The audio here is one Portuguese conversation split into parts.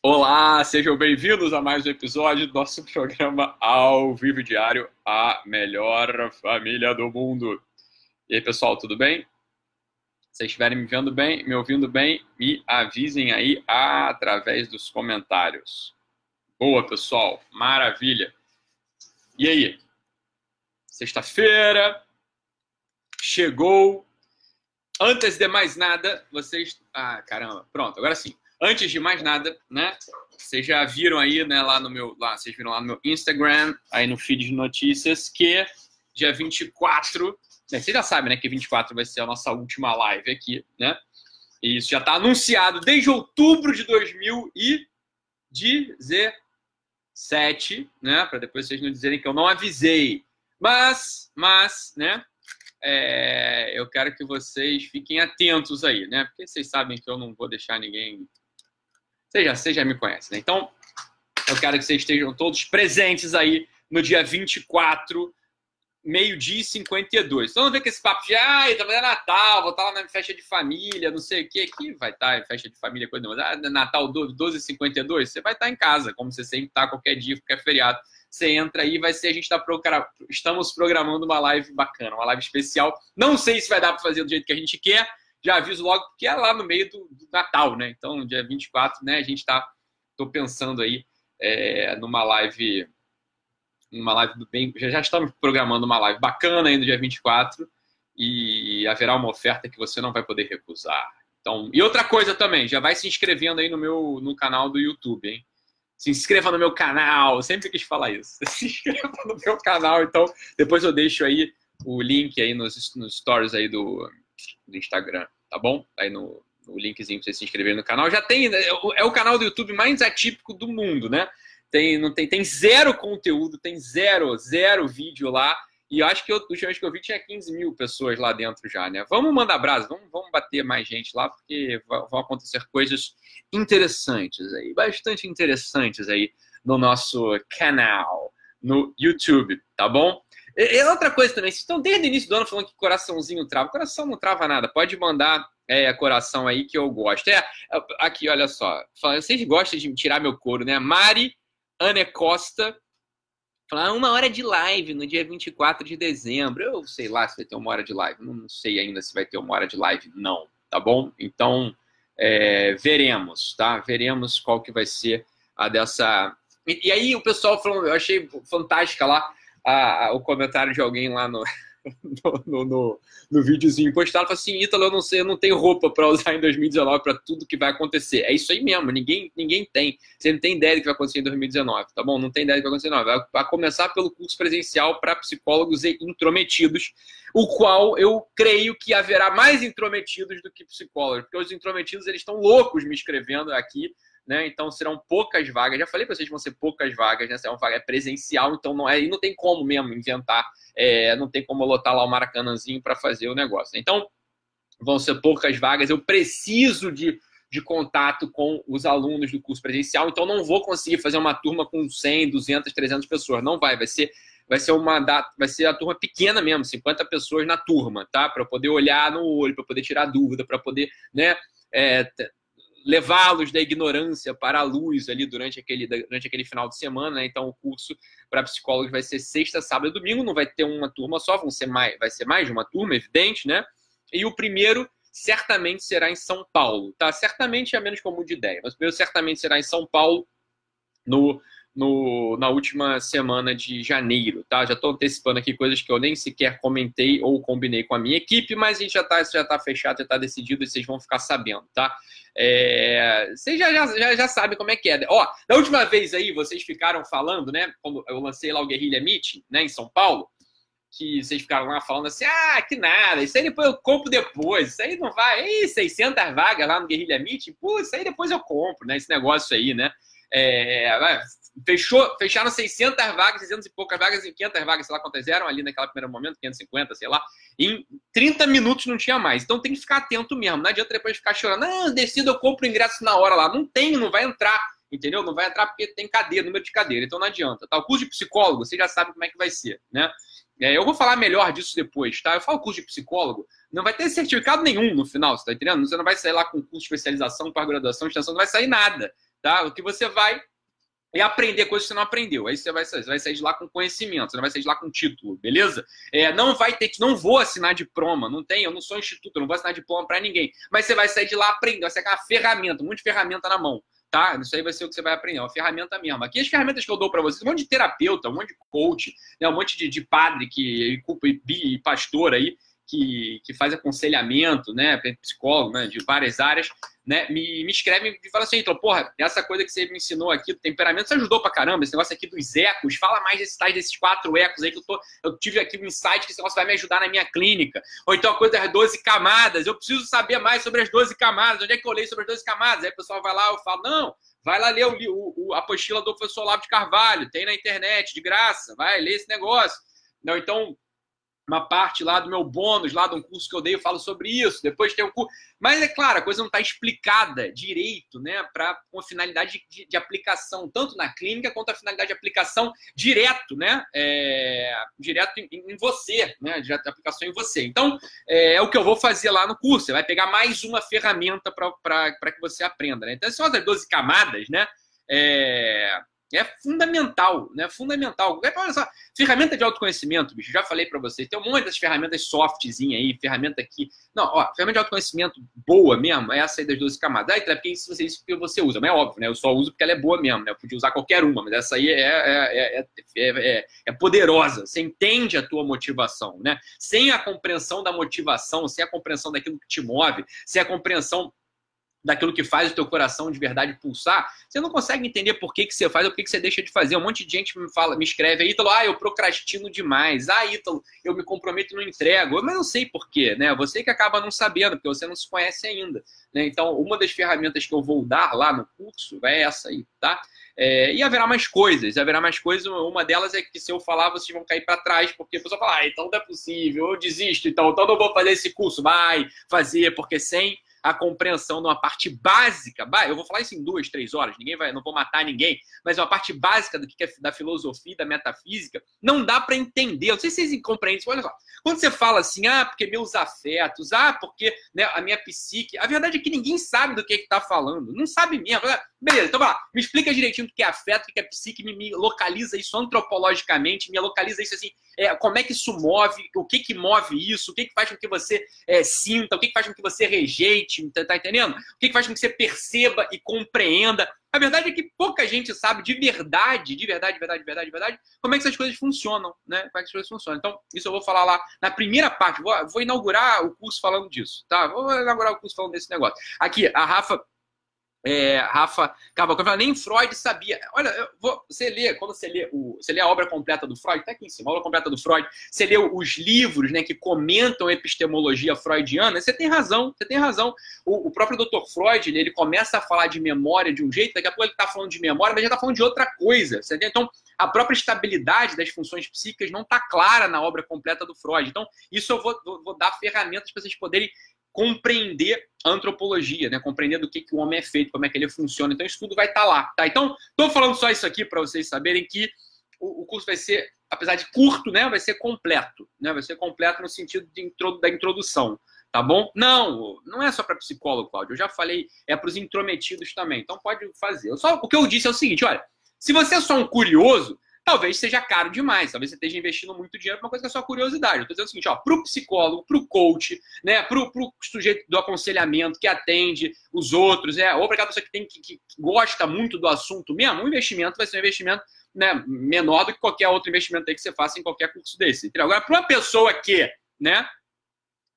Olá, sejam bem-vindos a mais um episódio do nosso programa ao vivo diário, a melhor família do mundo. E aí, pessoal, tudo bem? Se estiverem me vendo bem, me ouvindo bem, me avisem aí através dos comentários. Boa, pessoal, maravilha. E aí? Sexta-feira chegou. Antes de mais nada, vocês. Ah, caramba, pronto, agora sim. Antes de mais nada, né? Vocês já viram aí, né, lá no meu, lá, vocês viram lá no meu Instagram, aí no feed de notícias, que dia 24, né, vocês já sabem, né, que 24 vai ser a nossa última live aqui, né? E isso já está anunciado desde outubro de 2017, né? Para depois vocês não dizerem que eu não avisei. Mas, mas, né? É, eu quero que vocês fiquem atentos aí, né? Porque vocês sabem que eu não vou deixar ninguém você já, você já me conhece, né? Então, eu quero que vocês estejam todos presentes aí no dia 24, meio-dia e 52. Então, não vem com esse papo de, ah, é Natal, vou estar lá na festa de família, não sei o quê. Aqui vai estar em festa de família, coisa não. Ah, Natal 12 52 você vai estar em casa, como você sempre está qualquer dia, qualquer feriado. Você entra aí, vai ser, a gente está estamos programando uma live bacana, uma live especial. Não sei se vai dar para fazer do jeito que a gente quer, já aviso logo, porque é lá no meio do, do Natal, né? Então, dia 24, né, a gente está, tô pensando aí é, numa live, numa live do bem, já, já estamos programando uma live bacana aí no dia 24 e haverá uma oferta que você não vai poder recusar. Então, e outra coisa também, já vai se inscrevendo aí no meu no canal do YouTube, hein? Se inscreva no meu canal, sempre quis falar isso. Se inscreva no meu canal, então depois eu deixo aí o link aí nos, nos stories aí do, do Instagram, tá bom? Aí no, no linkzinho para você se inscrever no canal. Já tem, né, é o canal do YouTube mais atípico do mundo, né? Tem, não tem, tem zero conteúdo, tem zero, zero vídeo lá. E eu acho que eu, última vez que eu vi tinha 15 mil pessoas lá dentro já, né? Vamos mandar brasa, vamos, vamos bater mais gente lá, porque vão acontecer coisas interessantes aí, bastante interessantes aí no nosso canal, no YouTube, tá bom? E outra coisa também, vocês estão desde o início do ano falando que coraçãozinho trava. Coração não trava nada, pode mandar é, coração aí que eu gosto. É, aqui, olha só. Vocês gostam de tirar meu couro, né? Mari Anne Costa. Falar uma hora de live no dia 24 de dezembro. Eu sei lá se vai ter uma hora de live. Não sei ainda se vai ter uma hora de live, não. Tá bom? Então, é, veremos, tá? Veremos qual que vai ser a dessa. E, e aí o pessoal falou, eu achei fantástica lá a, a, o comentário de alguém lá no, no, no, no videozinho postado, falou assim, Ítalo, eu não sei, eu não tenho roupa para usar em 2019 para tudo que vai acontecer. É isso aí mesmo, ninguém, ninguém tem. Você não tem ideia do que vai acontecer em 2019, tá bom? Não tem ideia do que vai acontecer, não. Vai, vai começar pelo curso presencial para psicólogos e intrometidos, o qual eu creio que haverá mais intrometidos do que psicólogos, porque os intrometidos, eles estão loucos me escrevendo aqui, né? Então serão poucas vagas. Já falei para vocês que vão ser poucas vagas, né? É uma vaga é presencial, então não é, e não tem como mesmo inventar, é, não tem como lotar lá o Maracanãzinho para fazer o negócio. Então vão ser poucas vagas. Eu preciso de, de contato com os alunos do curso presencial, então não vou conseguir fazer uma turma com 100, 200, 300 pessoas. Não vai, vai ser vai ser uma data, vai ser a turma pequena mesmo, 50 pessoas na turma, tá? Para poder olhar no olho, para poder tirar dúvida, para poder, né, é, levá-los da ignorância para a luz ali durante aquele, durante aquele final de semana. Né? Então, o curso para psicólogos vai ser sexta, sábado e domingo. Não vai ter uma turma só, vão ser mais, vai ser mais de uma turma, evidente, né? E o primeiro certamente será em São Paulo, tá? Certamente é menos comum de ideia, mas o primeiro certamente será em São Paulo no no, na última semana de janeiro, tá? Já estou antecipando aqui coisas que eu nem sequer comentei ou combinei com a minha equipe, mas a gente já está já tá fechado, já está decidido e vocês vão ficar sabendo, tá? É, vocês já, já, já, já sabem como é que é. Ó, da última vez aí, vocês ficaram falando, né? Quando eu lancei lá o Guerrilha Meeting, né, em São Paulo, que vocês ficaram lá falando assim, ah, que nada, isso aí depois eu compro depois, isso aí não vai, Ih, 600 vagas lá no Guerrilha Meeting, pô, isso aí depois eu compro, né, esse negócio aí, né, é, fechou, fecharam 600 vagas, 600 e poucas vagas, e 500 vagas, sei lá quantas eram ali naquele primeiro momento, 550, sei lá. Em 30 minutos não tinha mais. Então tem que ficar atento mesmo. Não adianta depois ficar chorando, não, decido, eu compro o ingresso na hora lá. Não tem, não vai entrar. Entendeu? Não vai entrar porque tem cadeira, número de cadeira. Então não adianta. Tá? O curso de psicólogo, você já sabe como é que vai ser, né? É, eu vou falar melhor disso depois, tá? Eu falo curso de psicólogo, não vai ter certificado nenhum no final, você tá entendendo? Você não vai sair lá com curso de especialização, para graduação, extensão, não vai sair nada tá? O que você vai é aprender coisas que você não aprendeu. Aí você vai, você vai sair de lá com conhecimento, você não vai sair de lá com título, beleza? É, não vai ter, não vou assinar diploma, não tem, eu não sou instituto, não vou assinar diploma para ninguém. Mas você vai sair de lá aprendendo, vai ser aquela ferramenta, um monte de ferramenta na mão, tá? Isso aí vai ser o que você vai aprender, é uma ferramenta mesmo. Aqui as ferramentas que eu dou para vocês, um monte de terapeuta, um monte de coach, né? um monte de, de padre que e, e pastor aí que, que faz aconselhamento, né, psicólogo, né, de várias áreas, né, me, me escreve e fala assim, então, porra, essa coisa que você me ensinou aqui do temperamento, você ajudou pra caramba, esse negócio aqui dos ecos, fala mais desses desses quatro ecos aí que eu tô, eu tive aqui um insight que esse negócio vai me ajudar na minha clínica. Ou então a coisa das 12 camadas, eu preciso saber mais sobre as 12 camadas, onde é que eu leio sobre as 12 camadas? Aí o pessoal vai lá, eu falo, não, vai lá ler o, o, a apostila do professor Olavo de Carvalho, tem na internet, de graça, vai ler esse negócio. Não, então, uma parte lá do meu bônus, lá de um curso que eu dei, eu falo sobre isso. Depois tem um curso. Mas é claro, a coisa não está explicada direito, né? Para com a finalidade de, de, aplicação, tanto na clínica quanto a finalidade de aplicação direto, né? É, direto em, em, você, né? Direto de aplicação em você. Então, é, é, o que eu vou fazer lá no curso. Você vai pegar mais uma ferramenta para que você aprenda. Né? Então, são as 12 camadas, né? É, é fundamental, né? Fundamental. Olha só, ferramenta de autoconhecimento, bicho, já falei para vocês. Tem um monte dessas ferramentas softzinha aí, ferramenta aqui. Não, ó, ferramenta de autoconhecimento boa mesmo, é essa aí das 12 camadas. Aí, porque isso você, isso que você usa, mas é óbvio, né? Eu só uso porque ela é boa mesmo, né? Eu podia usar qualquer uma, mas essa aí é, é, é, é, poderosa. Você entende a tua motivação, né? Sem a compreensão da motivação, sem a compreensão daquilo que te move, sem a compreensão daquilo que faz o teu coração de verdade pulsar, você não consegue entender por que, que você faz ou por que, que você deixa de fazer. Um monte de gente me fala, me escreve aí, Ítalo, ah, eu procrastino demais. Ah, Ítalo, eu me comprometo e não entrego. Mas não sei por quê, né? Você que acaba não sabendo, porque você não se conhece ainda. Né? Então, uma das ferramentas que eu vou dar lá no curso é essa aí, tá? É, e haverá mais coisas, haverá mais coisas. Uma delas é que se eu falar, vocês vão cair para trás, porque a pessoa fala, ah, então não é possível, eu desisto, então, então não vou fazer esse curso. Vai fazer, porque sem a compreensão de uma parte básica, eu vou falar isso em duas, três horas, ninguém vai, não vou matar ninguém, mas uma parte básica do que é da filosofia, da metafísica, não dá para entender. Eu não sei se vocês compreendem isso. Olha só, quando você fala assim, ah, porque meus afetos, ah, porque né, a minha psique, a verdade é que ninguém sabe do que está falando, não sabe mesmo. Beleza, então vai lá, me explica direitinho o que é afeto, o que é psique, me, me localiza isso antropologicamente, me localiza isso assim, é, como é que isso move, o que que move isso, o que que faz com que você é, sinta, o que que faz com que você rejeite, tá, tá entendendo? O que que faz com que você perceba e compreenda. A verdade é que pouca gente sabe de verdade, de verdade, de verdade, de verdade, de verdade, como é que essas coisas funcionam, né? Como é que essas coisas funcionam. Então, isso eu vou falar lá na primeira parte. Vou, vou inaugurar o curso falando disso, tá? Vou inaugurar o curso falando desse negócio. Aqui, a Rafa é, Rafa Cavalcante nem Freud sabia. Olha, vou, você lê, quando você lê, o, você lê a obra completa do Freud, tá aqui em cima, a obra completa do Freud, você lê os livros né, que comentam a epistemologia freudiana, você tem razão, você tem razão. O, o próprio Dr. Freud, ele, ele, começa a falar de memória de um jeito, daqui a pouco ele está falando de memória, mas já está falando de outra coisa. Você Então, a própria estabilidade das funções psíquicas não está clara na obra completa do Freud. Então, isso eu vou, vou, vou dar ferramentas para vocês poderem compreender antropologia, né? compreender do que, que o homem é feito, como é que ele funciona. Então, isso tudo vai estar tá lá. Tá? Então, estou falando só isso aqui para vocês saberem que o, curso vai ser, apesar de curto, né? vai ser completo. Né? Vai ser completo no sentido de, da introdução. Tá bom? Não, não é só para psicólogo, Cláudio. Eu já falei, é para os intrometidos também. Então pode fazer. Só o que eu disse é o seguinte: olha, se você é só um curioso, talvez seja caro demais, talvez você esteja investindo muito dinheiro uma coisa que é só curiosidade. Eu estou dizendo o seguinte, para o psicólogo, para o coach, né, para o sujeito do aconselhamento que atende os outros, é, ou para aquela pessoa que, tem, que, que, gosta muito do assunto mesmo, um investimento vai ser um investimento né, menor do que qualquer outro investimento que você faça em qualquer curso desse. Agora, para uma pessoa que, né,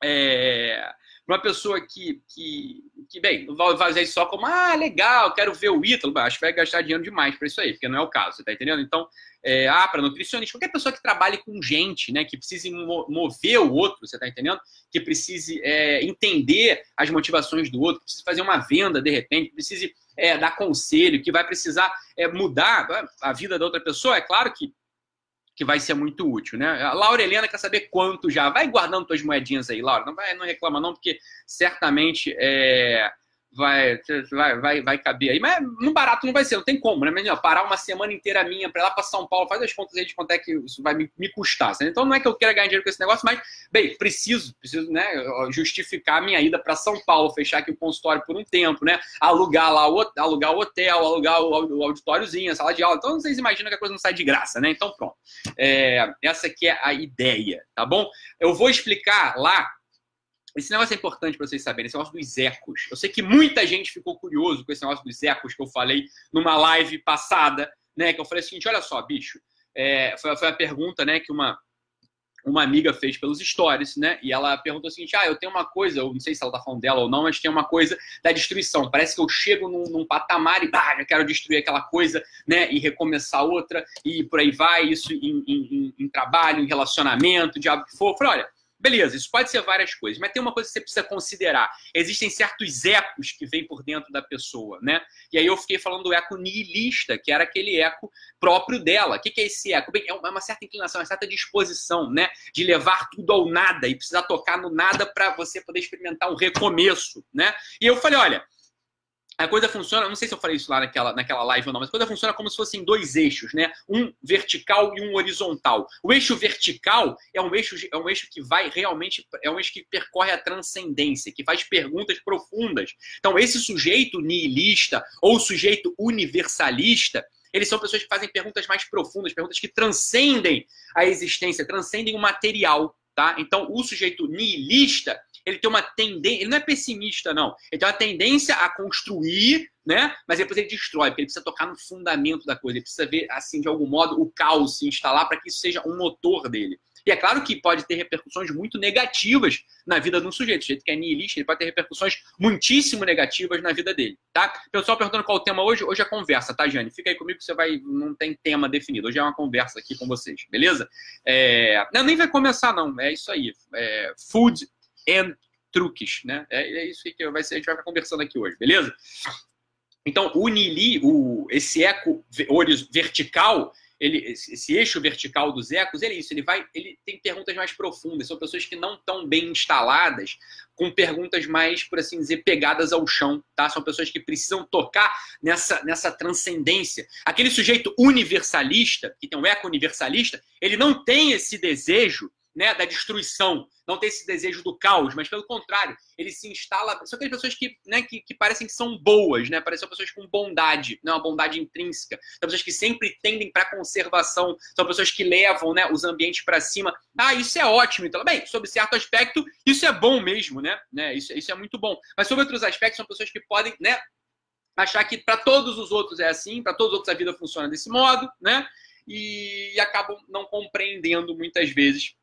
é, uma pessoa que, que, que, bem, vai fazer isso só como, ah, legal, quero ver o Ítalo, acho que vai gastar dinheiro demais para isso aí, porque não é o caso, você tá entendendo? Então, é, ah, para nutricionista, qualquer pessoa que trabalhe com gente, né, que precise mover o outro, você tá entendendo? Que precise é, entender as motivações do outro, que precise fazer uma venda de repente, que precise é, dar conselho, que vai precisar é, mudar a vida da outra pessoa, é claro que que vai ser muito útil, né? A Laura Helena quer saber quanto já. Vai guardando tuas moedinhas aí, Laura. Não vai, não reclama não, porque certamente é, vai, vai, vai, vai caber aí. Mas no barato não vai ser, não tem como, né? Ó, parar uma semana inteira minha para lá para São Paulo, faz as contas aí de quanto é que isso vai me, me custar. Então não é que eu queira ganhar dinheiro com esse negócio, mas, bem, preciso, preciso, né, justificar a minha ida para São Paulo, fechar aqui o consultório por um tempo, né? Alugar lá o, alugar o hotel, alugar o, o auditóriozinho, a sala de aula. Então vocês imaginam que a coisa não sai de graça, né? Então pronto. É, essa aqui é a ideia, tá bom? Eu vou explicar lá esse negócio é importante para vocês saberem, esse negócio dos ecos. Eu sei que muita gente ficou curioso com esse negócio dos ecos que eu falei numa live passada, né? Que eu falei o seguinte: olha só, bicho, é, foi, foi a pergunta né, que uma, uma amiga fez pelos stories, né? E ela perguntou o seguinte: ah, eu tenho uma coisa, eu não sei se ela tá falando dela ou não, mas tem uma coisa da destruição. Parece que eu chego num, num patamar e pá, eu quero destruir aquela coisa, né? E recomeçar outra, e por aí vai, isso em, em, em, em trabalho, em relacionamento, diabo que for. Eu falei, olha Beleza, isso pode ser várias coisas, mas tem uma coisa que você precisa considerar. Existem certos ecos que vêm por dentro da pessoa, né? E aí eu fiquei falando do eco nihilista, que era aquele eco próprio dela. O que é esse eco? Bem, é uma certa inclinação, uma certa disposição, né? De levar tudo ao nada e precisar tocar no nada para você poder experimentar um recomeço, né? E eu falei, olha, a coisa funciona, não sei se eu falei isso lá naquela, naquela live ou não, mas a coisa funciona como se fossem dois eixos, né? Um vertical e um horizontal. O eixo vertical é um eixo, é um eixo que vai realmente, é um eixo que percorre a transcendência, que faz perguntas profundas. Então, esse sujeito nihilista ou sujeito universalista, eles são pessoas que fazem perguntas mais profundas, perguntas que transcendem a existência, transcendem o material, tá? Então, o sujeito nihilista, ele tem uma tendência, ele não é pessimista, não. Ele tem uma tendência a construir, né? Mas depois ele destrói, porque ele precisa tocar no fundamento da coisa, ele precisa ver, assim, de algum modo, o caos se instalar para que isso seja um motor dele. E é claro que pode ter repercussões muito negativas na vida de um sujeito. O sujeito que é nihilista, ele pode ter repercussões muitíssimo negativas na vida dele, tá? Pessoal perguntando qual o tema hoje. Hoje é conversa, tá, Jane? Fica aí comigo que você vai... Não tem tema definido. Hoje é uma conversa aqui com vocês, beleza? É... Não, nem vai começar, não. É isso aí. É... Food and truques, né? É, é isso que vai ser, a gente vai conversando aqui hoje, beleza? Então, o Nili, o, esse eco vertical, ele, esse eixo vertical dos ecos, ele é isso, ele vai, ele tem perguntas mais profundas, são pessoas que não estão bem instaladas, com perguntas mais, por assim dizer, pegadas ao chão, tá? São pessoas que precisam tocar nessa, nessa transcendência. Aquele sujeito universalista, que tem um eco universalista, ele não tem esse desejo né, da destruição, não tem esse desejo do caos, mas pelo contrário, ele se instala. São aquelas pessoas que, né, que, que parecem que são boas, né? Parecem pessoas com bondade, né, uma bondade intrínseca. São pessoas que sempre tendem para conservação, são pessoas que levam né, os ambientes para cima. Ah, isso é ótimo. Então, bem, sob certo aspecto, isso é bom mesmo, né? né isso, isso é muito bom. Mas sobre outros aspectos, são pessoas que podem, né? Achar que para todos os outros é assim, para todos os outros a vida funciona desse modo, né? E, e acabam não compreendendo muitas vezes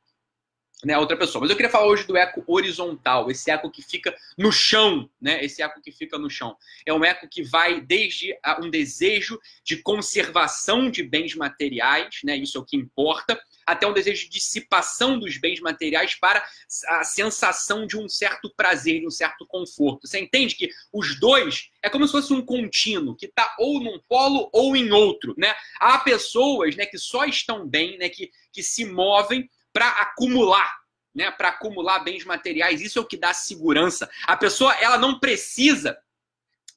né, outra pessoa. Mas eu queria falar hoje do eco horizontal, esse eco que fica no chão, né? Esse eco que fica no chão. É um eco que vai desde um desejo de conservação de bens materiais, né? Isso é o que importa, até um desejo de dissipação dos bens materiais para a sensação de um certo prazer, de um certo conforto. Você entende que os dois é como se fosse um contínuo que está ou num polo ou em outro, né? Há pessoas, né, que só estão bem, né, que, que se movem para acumular, né? Para acumular bens materiais. Isso é o que dá segurança. A pessoa ela não precisa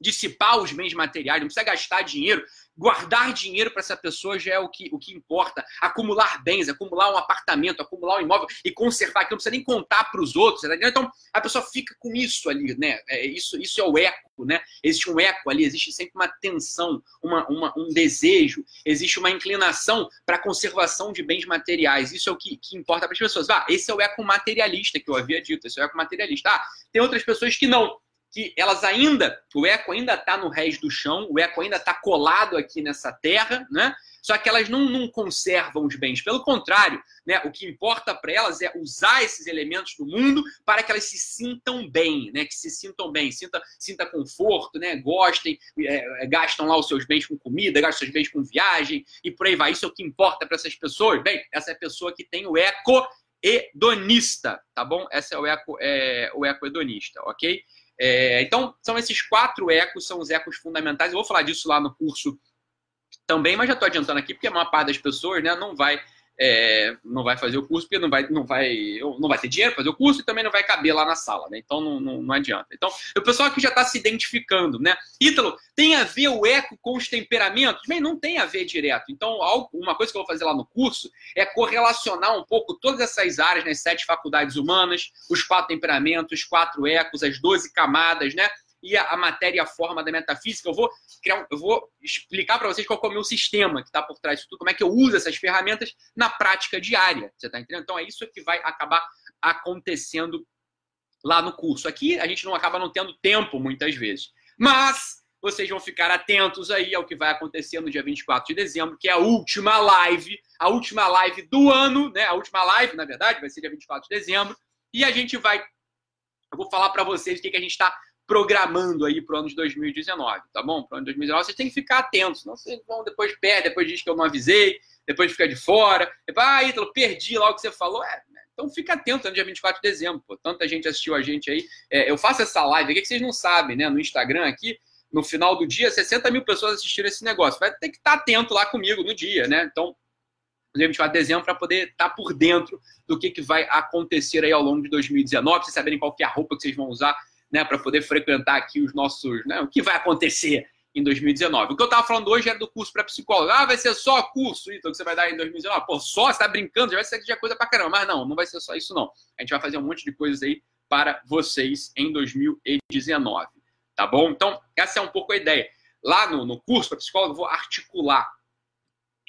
dissipar os bens materiais, não precisa gastar dinheiro Guardar dinheiro para essa pessoa já é o que, o que importa. Acumular bens, acumular um apartamento, acumular um imóvel e conservar, que não precisa nem contar para os outros. Então, a pessoa fica com isso ali, né? É, isso, isso é o eco, né? Existe um eco ali, existe sempre uma tensão, uma, uma um desejo, existe uma inclinação para a conservação de bens materiais. Isso é o que, que importa para as pessoas. Ah, esse é o eco materialista que eu havia dito, esse é o eco materialista. Ah, tem outras pessoas que não que elas ainda, o eco ainda está no rés do chão, o eco ainda está colado aqui nessa terra, né? Só que elas não, não conservam os bens. Pelo contrário, né? O que importa para elas é usar esses elementos do mundo para que elas se sintam bem, né? Que se sintam bem, sinta, sinta conforto, né? Gostem, é, gastam lá os seus bens com comida, gastam os seus bens com viagem e por aí vai. Isso é o que importa para essas pessoas. Bem, essa é a pessoa que tem o eco hedonista, tá bom? Essa é o eco, é, o eco hedonista, ok? É, então, são esses quatro ecos, são os ecos fundamentais. Eu vou falar disso lá no curso também, mas já estou adiantando aqui, porque a maior parte das pessoas né, não vai é, não vai fazer o curso porque não vai, não, vai, não vai ter dinheiro para fazer o curso e também não vai caber lá na sala, né? Então não, não, não adianta. Então, o pessoal aqui já está se identificando, né? Ítalo, tem a ver o eco com os temperamentos? Bem, não tem a ver direto. Então, uma coisa que eu vou fazer lá no curso é correlacionar um pouco todas essas áreas, né? sete faculdades humanas, os quatro temperamentos, os quatro ecos, as doze camadas, né? E a, a matéria e a forma da metafísica. Eu vou, criar, eu vou explicar para vocês qual é o meu sistema que está por trás disso tudo, como é que eu uso essas ferramentas na prática diária. Você está entendendo? Então é isso que vai acabar acontecendo lá no curso. Aqui a gente não acaba não tendo tempo muitas vezes. Mas vocês vão ficar atentos aí ao que vai acontecer no dia 24 de dezembro, que é a última live, a última live do ano, né? A última live, na verdade, vai ser dia 24 de dezembro. E a gente vai. Eu vou falar para vocês o que, que a gente está programando aí para o ano de 2019, tá bom? Para o ano de 2019 vocês têm que ficar atentos, senão vocês vão depois perde, depois diz que eu não avisei, depois fica de fora, depois, ah, Ítalo, perdi lá o que você falou. É, né? então fica atento no dia 24 de dezembro, pô. Tanta gente assistiu a gente aí. É, eu faço essa live aqui que vocês não sabem, né? No Instagram aqui, no final do dia, 60 mil pessoas assistiram esse negócio. Vai ter que estar atento lá comigo no dia, né? Então, dia 24 de dezembro, para poder estar por dentro do que, que vai acontecer aí ao longo de 2019, para vocês saberem qual que é a roupa que vocês vão usar né, para poder frequentar aqui os nossos, né, o que vai acontecer em 2019. O que eu estava falando hoje era do curso para psicólogo. Ah, vai ser só curso, então, que você vai dar em 2019. Pô, só, você está brincando, já vai ser coisa para caramba. Mas não, não vai ser só isso, não. A gente vai fazer um monte de coisas aí para vocês em 2019. Tá bom? Então, essa é um pouco a ideia. Lá no, no curso para psicólogo, eu vou articular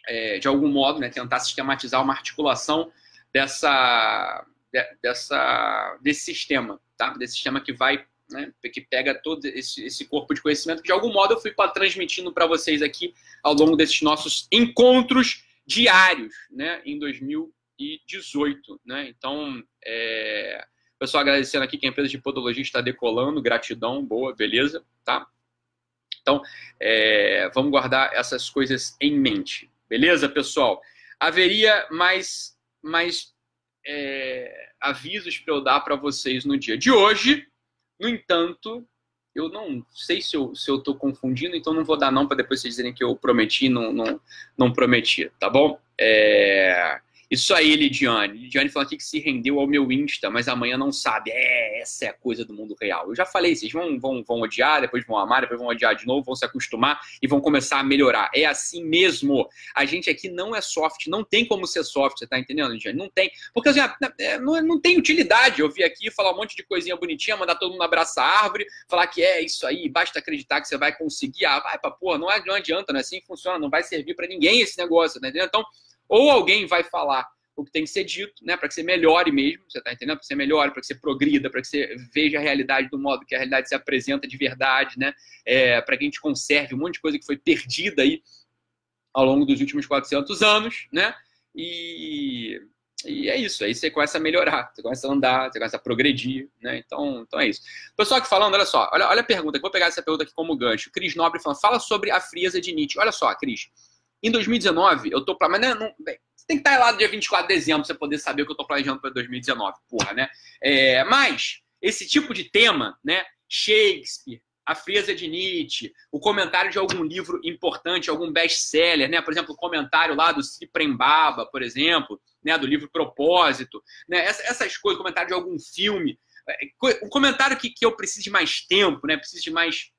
é, de algum modo, né, tentar sistematizar uma articulação dessa, dessa, desse sistema, tá? Desse sistema que vai né, que pega todo esse, esse, corpo de conhecimento que de algum modo eu fui transmitindo para vocês aqui ao longo desses nossos encontros diários, né, em 2018, né? Então, é... pessoal agradecendo aqui que a empresa de podologia está decolando, gratidão, boa, beleza, tá? Então, é... vamos guardar essas coisas em mente, beleza, pessoal? Haveria mais mais é... avisos para eu dar para vocês no dia de hoje, no entanto, eu não sei se eu se eu confundindo, então não vou dar não para depois vocês dizerem que eu prometi não, não, não prometi, tá bom? É... Isso aí, Lidiane. Lidiane falou aqui que se rendeu ao meu Insta, mas amanhã não sabe. É, essa é a coisa do mundo real. Eu já falei, vocês vão, vão, vão odiar, depois vão amar, depois vão odiar de novo, vão se acostumar e vão começar a melhorar. É assim mesmo. A gente aqui não é soft, não tem como ser soft, você tá entendendo, Lidiane? Não tem. Porque assim, é, não, não tem utilidade eu vir aqui falar um monte de coisinha bonitinha, mandar todo mundo abraçar a árvore, falar que é isso aí, basta acreditar que você vai conseguir. Ah, vai pra porra, não adianta, não é assim que funciona, não vai servir para ninguém esse negócio, tá entendendo? Então, ou alguém vai falar o que tem que ser dito, né, para que você melhore mesmo, você está entendendo? Para que você melhore, para que você progrida, para que você veja a realidade do modo que a realidade se apresenta de verdade, né, é, para que a gente conserve um monte de coisa que foi perdida aí ao longo dos últimos 400 anos, né, e, e é isso, aí você começa a melhorar, você começa a andar, você começa a progredir, né, então, então é isso. Pessoal aqui falando, olha só, olha, olha a pergunta, vou pegar essa pergunta aqui como gancho, Cris Nobre falando, fala sobre a frieza de Nietzsche, olha só, Cris, em 2019, eu tô. Mas não, não, bem, você tem que estar lá no dia 24 de dezembro pra você poder saber o que eu tô planejando para 2019, porra, né? É, mas, esse tipo de tema, né? Shakespeare, a frieza de Nietzsche, o comentário de algum livro importante, algum best-seller, né? Por exemplo, o comentário lá do Ciprembaba, por exemplo, né? Do livro Propósito, né? Essas coisas, comentário de algum filme, um comentário que, que eu preciso de mais tempo, né? Preciso de mais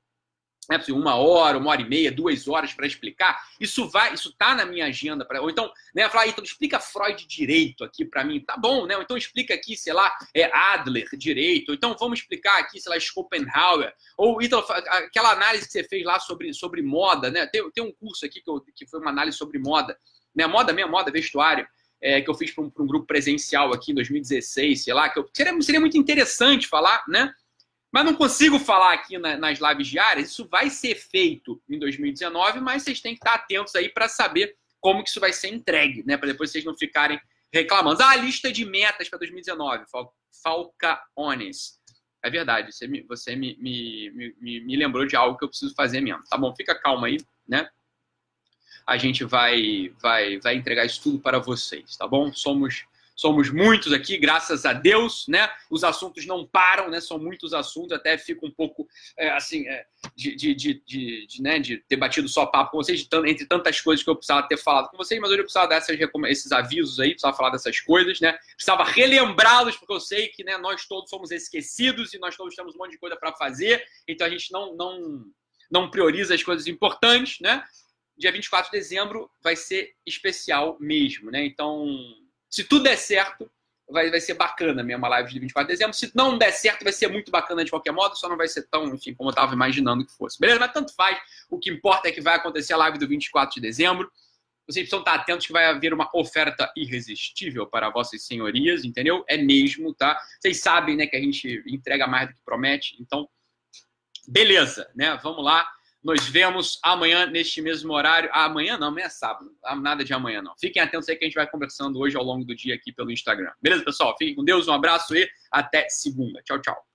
né, uma hora, uma hora e meia, duas horas para explicar, isso vai, isso tá na minha agenda para, ou então, né, falar, então explica Freud direito aqui para mim, tá bom, né? Ou então explica aqui, sei lá, é Adler direito, ou então vamos explicar aqui, sei lá, Schopenhauer, ou então aquela análise que você fez lá sobre, sobre moda, né? Tem, tem um curso aqui que, eu, que foi uma análise sobre moda, né? Moda mesmo, moda, vestuário. É, que eu fiz para um, um, grupo presencial aqui em 2016, sei lá, que eu, seria, seria muito interessante falar, né? Mas não consigo falar aqui na, nas lives diárias. Isso vai ser feito em 2019, mas vocês têm que estar atentos aí para saber como que isso vai ser entregue, né? Para depois vocês não ficarem reclamando. Ah, a lista de metas para 2019, Falcaones. É verdade, você, me, você me, me, me, me lembrou de algo que eu preciso fazer mesmo. Tá bom, fica calma aí, né? A gente vai, vai, vai entregar isso tudo para vocês, tá bom? Somos somos muitos aqui, graças a Deus, né? Os assuntos não param, né? São muitos assuntos, até fico um pouco, é, assim, é, de, de, de, de, né? de ter batido só papo com vocês, entre tantas coisas que eu precisava ter falado com vocês, mas hoje eu precisava dar esses avisos aí, precisava falar dessas coisas, né? Precisava relembrá-los, porque eu sei que né, nós todos somos esquecidos e nós todos temos um monte de coisa para fazer, então a gente não, não, não prioriza as coisas importantes, né? Dia 24 de dezembro vai ser especial mesmo, né? Então se tudo der certo, vai, vai ser bacana mesmo a live de 24 de dezembro. Se não der certo, vai ser muito bacana de qualquer modo, só não vai ser tão, enfim, como eu estava imaginando que fosse. Beleza? Mas tanto faz. O que importa é que vai acontecer a live do 24 de dezembro. Vocês precisam estar atentos que vai haver uma oferta irresistível para vossas senhorias, entendeu? É mesmo, tá? Vocês sabem, né, que a gente entrega mais do que promete. Então, beleza, né? Vamos lá. Nos vemos amanhã neste mesmo horário. Ah, amanhã não, amanhã é sábado. Ah, nada de amanhã não. Fiquem atentos aí que a gente vai conversando hoje ao longo do dia aqui pelo Instagram. Beleza, pessoal? Fiquem com Deus, um abraço e até segunda. Tchau, tchau.